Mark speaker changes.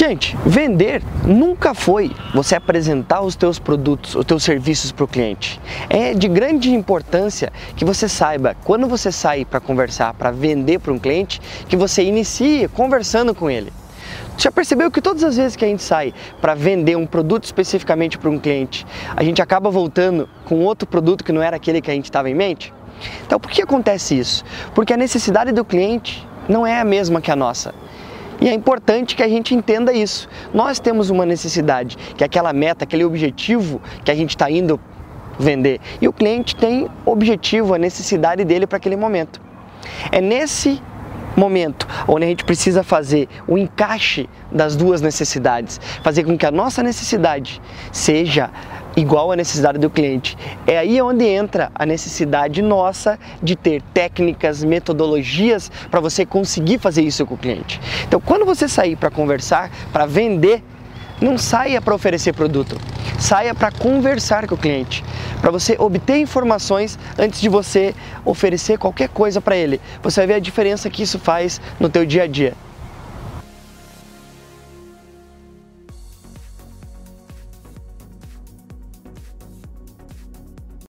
Speaker 1: Gente, vender nunca foi você apresentar os teus produtos, os teus serviços para o cliente. É de grande importância que você saiba, quando você sair para conversar, para vender para um cliente, que você inicie conversando com ele. Já percebeu que todas as vezes que a gente sai para vender um produto especificamente para um cliente, a gente acaba voltando com outro produto que não era aquele que a gente estava em mente? Então, por que acontece isso? Porque a necessidade do cliente não é a mesma que a nossa. E é importante que a gente entenda isso. Nós temos uma necessidade, que é aquela meta, aquele objetivo que a gente está indo vender. E o cliente tem objetivo, a necessidade dele para aquele momento. É nesse momento onde a gente precisa fazer o encaixe das duas necessidades, fazer com que a nossa necessidade seja igual à necessidade do cliente. É aí onde entra a necessidade nossa de ter técnicas, metodologias para você conseguir fazer isso com o cliente. Então, quando você sair para conversar, para vender, não saia para oferecer produto, saia para conversar com o cliente, para você obter informações antes de você oferecer qualquer coisa para ele. Você vai ver a diferença que isso faz no teu dia a dia.